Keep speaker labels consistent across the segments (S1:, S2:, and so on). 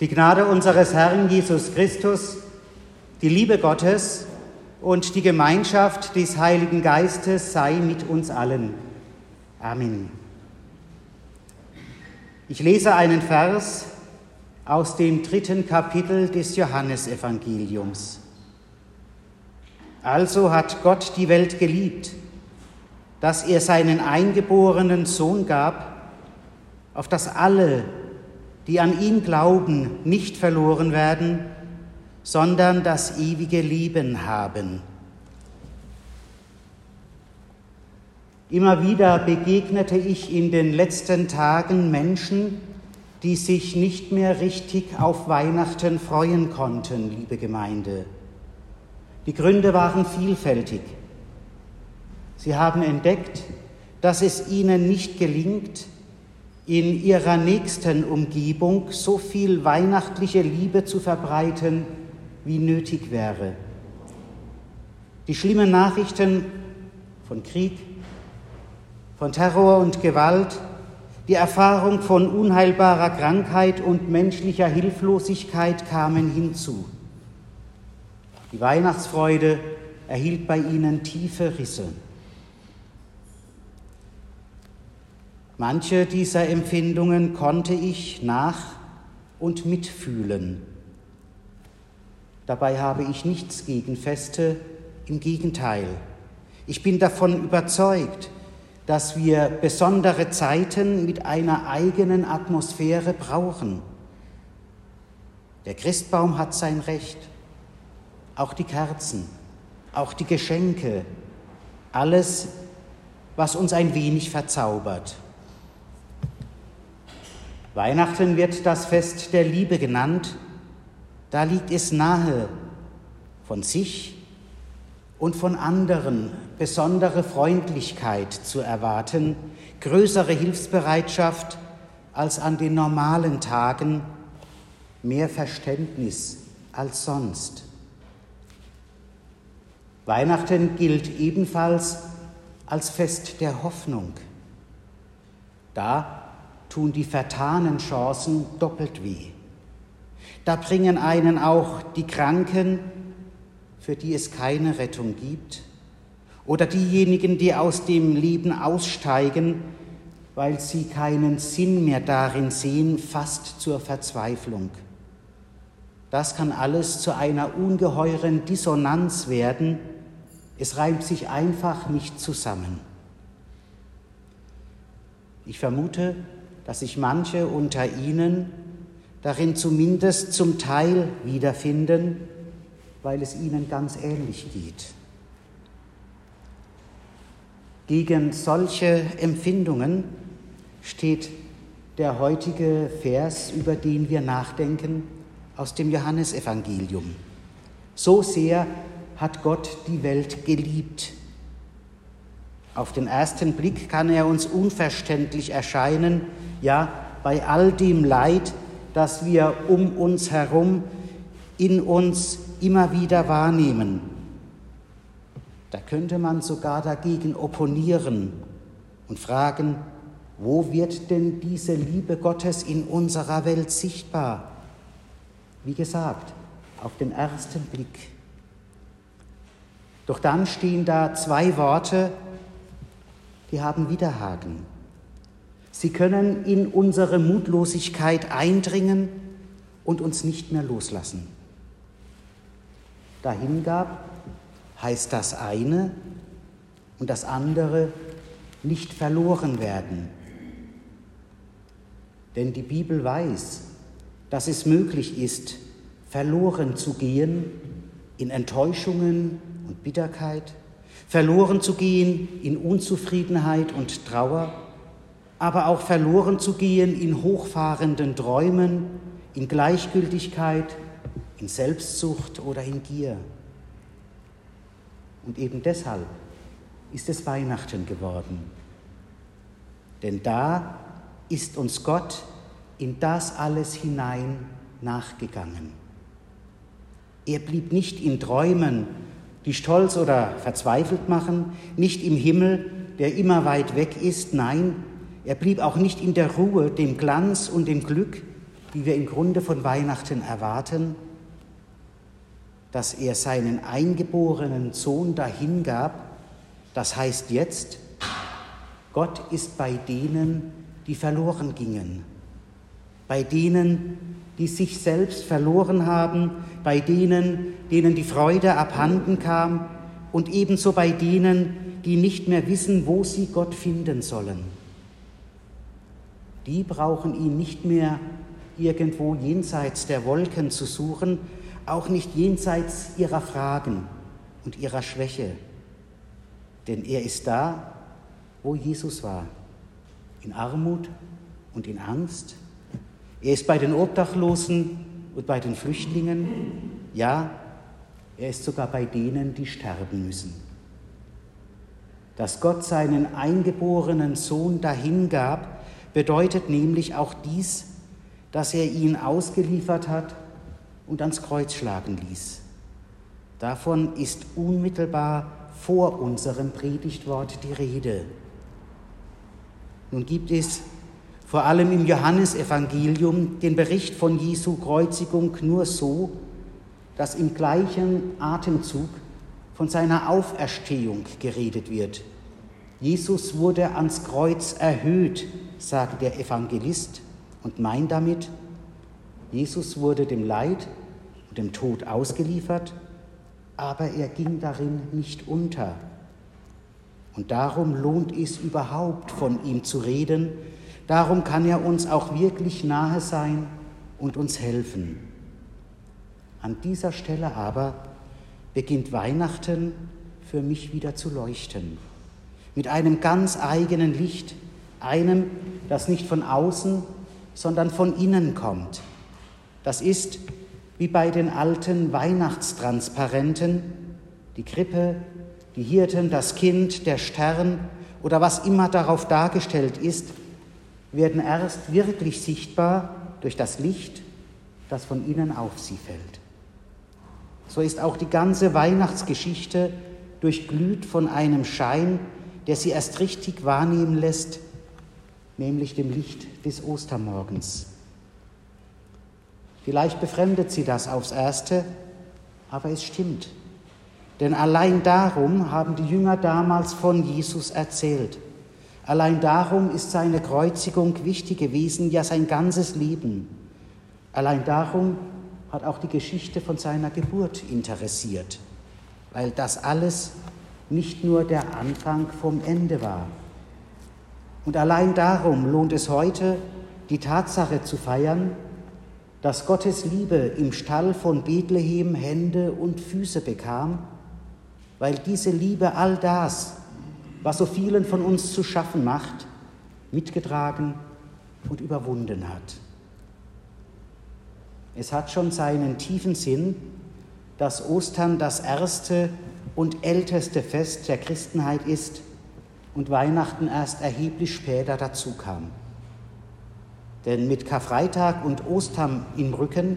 S1: Die Gnade unseres Herrn Jesus Christus, die Liebe Gottes und die Gemeinschaft des Heiligen Geistes sei mit uns allen. Amen. Ich lese einen Vers aus dem dritten Kapitel des Johannesevangeliums. Also hat Gott die Welt geliebt, dass er seinen eingeborenen Sohn gab, auf dass alle, die an ihn glauben, nicht verloren werden, sondern das ewige Leben haben. Immer wieder begegnete ich in den letzten Tagen Menschen, die sich nicht mehr richtig auf Weihnachten freuen konnten, liebe Gemeinde. Die Gründe waren vielfältig. Sie haben entdeckt, dass es ihnen nicht gelingt, in ihrer nächsten Umgebung so viel weihnachtliche Liebe zu verbreiten, wie nötig wäre. Die schlimmen Nachrichten von Krieg, von Terror und Gewalt, die Erfahrung von unheilbarer Krankheit und menschlicher Hilflosigkeit kamen hinzu. Die Weihnachtsfreude erhielt bei ihnen tiefe Risse. Manche dieser Empfindungen konnte ich nach und mitfühlen. Dabei habe ich nichts gegen Feste, im Gegenteil. Ich bin davon überzeugt, dass wir besondere Zeiten mit einer eigenen Atmosphäre brauchen. Der Christbaum hat sein Recht, auch die Kerzen, auch die Geschenke, alles, was uns ein wenig verzaubert. Weihnachten wird das Fest der Liebe genannt. Da liegt es nahe, von sich und von anderen besondere Freundlichkeit zu erwarten, größere Hilfsbereitschaft als an den normalen Tagen, mehr Verständnis als sonst. Weihnachten gilt ebenfalls als Fest der Hoffnung. Da tun die vertanen Chancen doppelt weh. Da bringen einen auch die Kranken, für die es keine Rettung gibt, oder diejenigen, die aus dem Leben aussteigen, weil sie keinen Sinn mehr darin sehen, fast zur Verzweiflung. Das kann alles zu einer ungeheuren Dissonanz werden. Es reimt sich einfach nicht zusammen. Ich vermute, dass sich manche unter ihnen darin zumindest zum Teil wiederfinden, weil es ihnen ganz ähnlich geht. Gegen solche Empfindungen steht der heutige Vers, über den wir nachdenken, aus dem Johannesevangelium. So sehr hat Gott die Welt geliebt. Auf den ersten Blick kann er uns unverständlich erscheinen, ja, bei all dem Leid, das wir um uns herum in uns immer wieder wahrnehmen. Da könnte man sogar dagegen opponieren und fragen, wo wird denn diese Liebe Gottes in unserer Welt sichtbar? Wie gesagt, auf den ersten Blick. Doch dann stehen da zwei Worte, die haben Widerhaken. Sie können in unsere Mutlosigkeit eindringen und uns nicht mehr loslassen. Dahingab heißt das eine und das andere nicht verloren werden. Denn die Bibel weiß, dass es möglich ist, verloren zu gehen in Enttäuschungen und Bitterkeit, verloren zu gehen in Unzufriedenheit und Trauer, aber auch verloren zu gehen in hochfahrenden Träumen, in Gleichgültigkeit, in Selbstsucht oder in Gier. Und eben deshalb ist es Weihnachten geworden. Denn da ist uns Gott in das alles hinein nachgegangen. Er blieb nicht in Träumen, die stolz oder verzweifelt machen, nicht im Himmel, der immer weit weg ist, nein, er blieb auch nicht in der Ruhe, dem Glanz und dem Glück, die wir im Grunde von Weihnachten erwarten, dass er seinen eingeborenen Sohn dahingab, das heißt jetzt, Gott ist bei denen, die verloren gingen, bei denen, die sich selbst verloren haben, bei denen, denen die Freude abhanden kam und ebenso bei denen, die nicht mehr wissen, wo sie Gott finden sollen. Die brauchen ihn nicht mehr irgendwo jenseits der Wolken zu suchen, auch nicht jenseits ihrer Fragen und ihrer Schwäche. Denn er ist da, wo Jesus war, in Armut und in Angst. Er ist bei den Obdachlosen und bei den Flüchtlingen. Ja, er ist sogar bei denen, die sterben müssen. Dass Gott seinen eingeborenen Sohn dahingab, bedeutet nämlich auch dies, dass er ihn ausgeliefert hat und ans Kreuz schlagen ließ. Davon ist unmittelbar vor unserem Predigtwort die Rede. Nun gibt es vor allem im Johannesevangelium den Bericht von Jesu Kreuzigung nur so, dass im gleichen Atemzug von seiner Auferstehung geredet wird. Jesus wurde ans Kreuz erhöht, sagt der Evangelist und meint damit, Jesus wurde dem Leid und dem Tod ausgeliefert, aber er ging darin nicht unter. Und darum lohnt es überhaupt, von ihm zu reden. Darum kann er uns auch wirklich nahe sein und uns helfen. An dieser Stelle aber beginnt Weihnachten für mich wieder zu leuchten. Mit einem ganz eigenen Licht, einem, das nicht von außen, sondern von innen kommt. Das ist wie bei den alten Weihnachtstransparenten, die Krippe, die Hirten, das Kind, der Stern oder was immer darauf dargestellt ist, werden erst wirklich sichtbar durch das Licht, das von ihnen auf sie fällt. So ist auch die ganze Weihnachtsgeschichte durchglüht von einem Schein, der sie erst richtig wahrnehmen lässt, nämlich dem Licht des Ostermorgens. Vielleicht befremdet sie das aufs erste, aber es stimmt. Denn allein darum haben die Jünger damals von Jesus erzählt. Allein darum ist seine Kreuzigung wichtig gewesen, ja sein ganzes Leben. Allein darum hat auch die Geschichte von seiner Geburt interessiert, weil das alles nicht nur der Anfang vom Ende war. Und allein darum lohnt es heute, die Tatsache zu feiern, dass Gottes Liebe im Stall von Bethlehem Hände und Füße bekam, weil diese Liebe all das, was so vielen von uns zu schaffen macht, mitgetragen und überwunden hat. Es hat schon seinen tiefen Sinn, dass Ostern das erste und älteste Fest der Christenheit ist und Weihnachten erst erheblich später dazu kam. Denn mit Karfreitag und Ostern im Rücken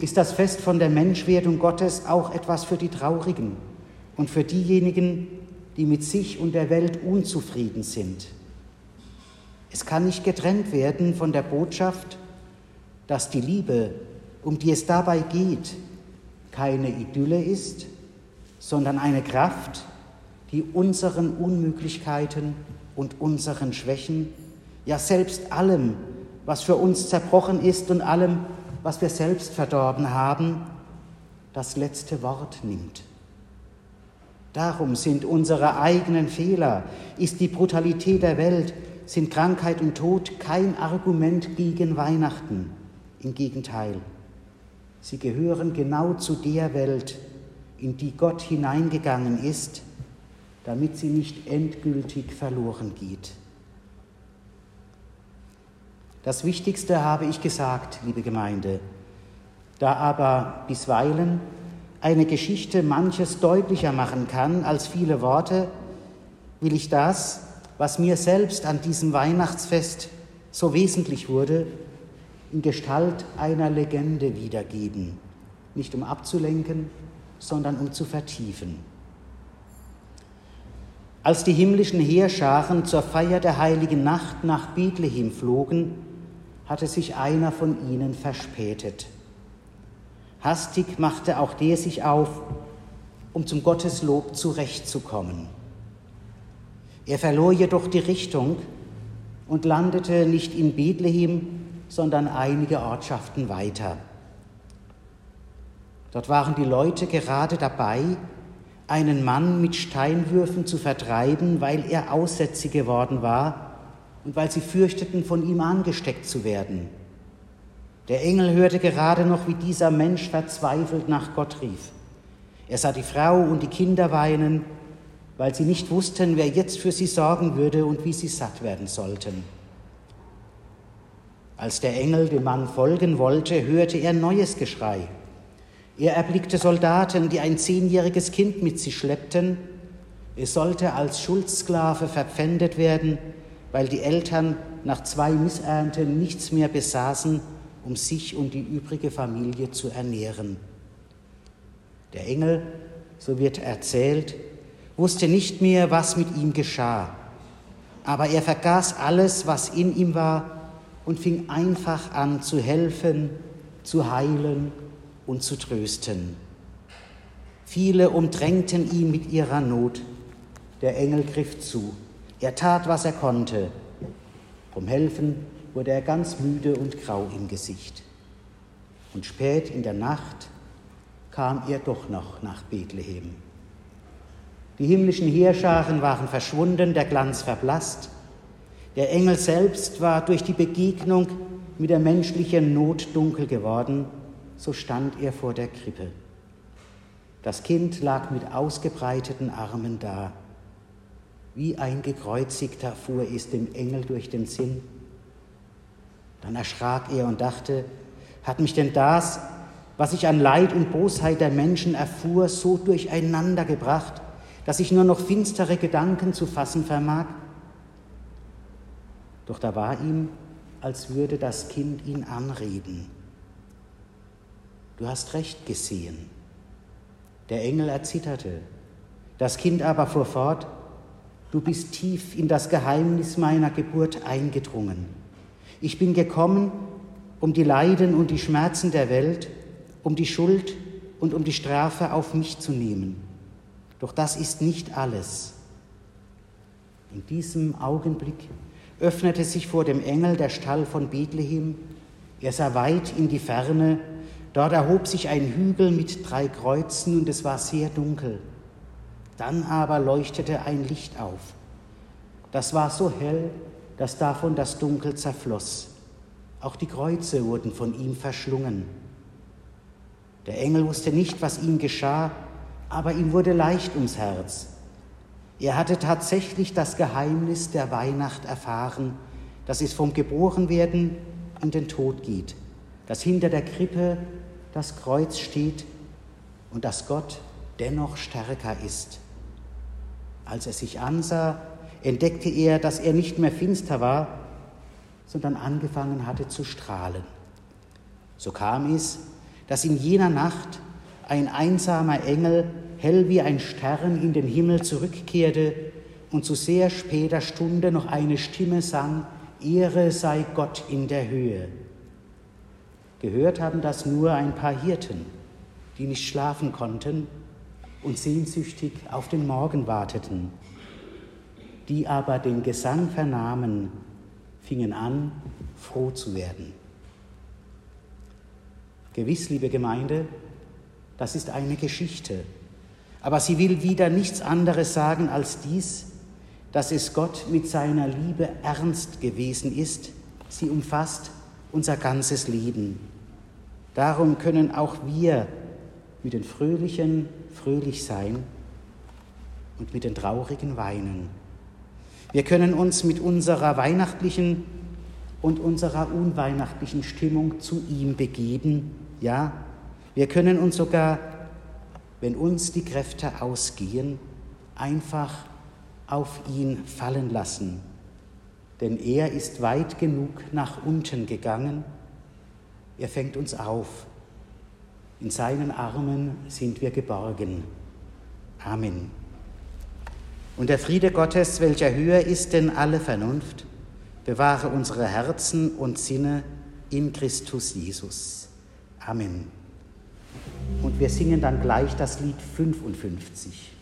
S1: ist das Fest von der Menschwerdung Gottes auch etwas für die Traurigen und für diejenigen, die mit sich und der Welt unzufrieden sind. Es kann nicht getrennt werden von der Botschaft, dass die Liebe, um die es dabei geht, keine Idylle ist, sondern eine Kraft, die unseren Unmöglichkeiten und unseren Schwächen, ja selbst allem, was für uns zerbrochen ist und allem, was wir selbst verdorben haben, das letzte Wort nimmt. Darum sind unsere eigenen Fehler, ist die Brutalität der Welt, sind Krankheit und Tod kein Argument gegen Weihnachten. Im Gegenteil, sie gehören genau zu der Welt, in die Gott hineingegangen ist, damit sie nicht endgültig verloren geht. Das Wichtigste habe ich gesagt, liebe Gemeinde. Da aber bisweilen eine Geschichte manches deutlicher machen kann als viele Worte, will ich das, was mir selbst an diesem Weihnachtsfest so wesentlich wurde, in Gestalt einer Legende wiedergeben, nicht um abzulenken, sondern um zu vertiefen. Als die himmlischen Heerscharen zur Feier der heiligen Nacht nach Bethlehem flogen, hatte sich einer von ihnen verspätet. Hastig machte auch der sich auf, um zum Gotteslob zurechtzukommen. Er verlor jedoch die Richtung und landete nicht in Bethlehem, sondern einige Ortschaften weiter. Dort waren die Leute gerade dabei, einen Mann mit Steinwürfen zu vertreiben, weil er aussätzig geworden war und weil sie fürchteten, von ihm angesteckt zu werden. Der Engel hörte gerade noch, wie dieser Mensch verzweifelt nach Gott rief. Er sah die Frau und die Kinder weinen, weil sie nicht wussten, wer jetzt für sie sorgen würde und wie sie satt werden sollten. Als der Engel dem Mann folgen wollte, hörte er neues Geschrei. Er erblickte Soldaten, die ein zehnjähriges Kind mit sich schleppten. Es sollte als Schuldsklave verpfändet werden, weil die Eltern nach zwei Missernten nichts mehr besaßen, um sich und die übrige Familie zu ernähren. Der Engel, so wird erzählt, wusste nicht mehr, was mit ihm geschah, aber er vergaß alles, was in ihm war, und fing einfach an zu helfen, zu heilen und zu trösten. Viele umdrängten ihn mit ihrer Not. Der Engel griff zu. Er tat, was er konnte. Vom Helfen wurde er ganz müde und grau im Gesicht. Und spät in der Nacht kam er doch noch nach Bethlehem. Die himmlischen Heerscharen waren verschwunden, der Glanz verblasst. Der Engel selbst war durch die Begegnung mit der menschlichen Not dunkel geworden so stand er vor der Krippe. Das Kind lag mit ausgebreiteten Armen da. Wie ein Gekreuzigter fuhr es dem Engel durch den Sinn. Dann erschrak er und dachte, hat mich denn das, was ich an Leid und Bosheit der Menschen erfuhr, so durcheinander gebracht, dass ich nur noch finstere Gedanken zu fassen vermag? Doch da war ihm, als würde das Kind ihn anreden. Du hast recht gesehen. Der Engel erzitterte. Das Kind aber fuhr fort, du bist tief in das Geheimnis meiner Geburt eingedrungen. Ich bin gekommen, um die Leiden und die Schmerzen der Welt, um die Schuld und um die Strafe auf mich zu nehmen. Doch das ist nicht alles. In diesem Augenblick öffnete sich vor dem Engel der Stall von Bethlehem. Er sah weit in die Ferne Dort erhob sich ein Hügel mit drei Kreuzen und es war sehr dunkel. Dann aber leuchtete ein Licht auf. Das war so hell, dass davon das Dunkel zerfloss. Auch die Kreuze wurden von ihm verschlungen. Der Engel wusste nicht, was ihm geschah, aber ihm wurde leicht ums Herz. Er hatte tatsächlich das Geheimnis der Weihnacht erfahren, dass es vom Geborenwerden in den Tod geht, dass hinter der Krippe das Kreuz steht und dass Gott dennoch stärker ist. Als er sich ansah, entdeckte er, dass er nicht mehr finster war, sondern angefangen hatte zu strahlen. So kam es, dass in jener Nacht ein einsamer Engel, hell wie ein Stern, in den Himmel zurückkehrte und zu sehr später Stunde noch eine Stimme sang, Ehre sei Gott in der Höhe. Gehört haben das nur ein paar Hirten, die nicht schlafen konnten und sehnsüchtig auf den Morgen warteten. Die aber den Gesang vernahmen, fingen an, froh zu werden. Gewiss, liebe Gemeinde, das ist eine Geschichte, aber sie will wieder nichts anderes sagen als dies, dass es Gott mit seiner Liebe ernst gewesen ist. Sie umfasst unser ganzes Leben. Darum können auch wir mit den Fröhlichen fröhlich sein und mit den Traurigen weinen. Wir können uns mit unserer weihnachtlichen und unserer unweihnachtlichen Stimmung zu ihm begeben. Ja, wir können uns sogar, wenn uns die Kräfte ausgehen, einfach auf ihn fallen lassen. Denn er ist weit genug nach unten gegangen er fängt uns auf. In seinen Armen sind wir geborgen. Amen. Und der Friede Gottes, welcher höher ist denn alle Vernunft, bewahre unsere Herzen und Sinne in Christus Jesus. Amen. Und wir singen dann gleich das Lied 55.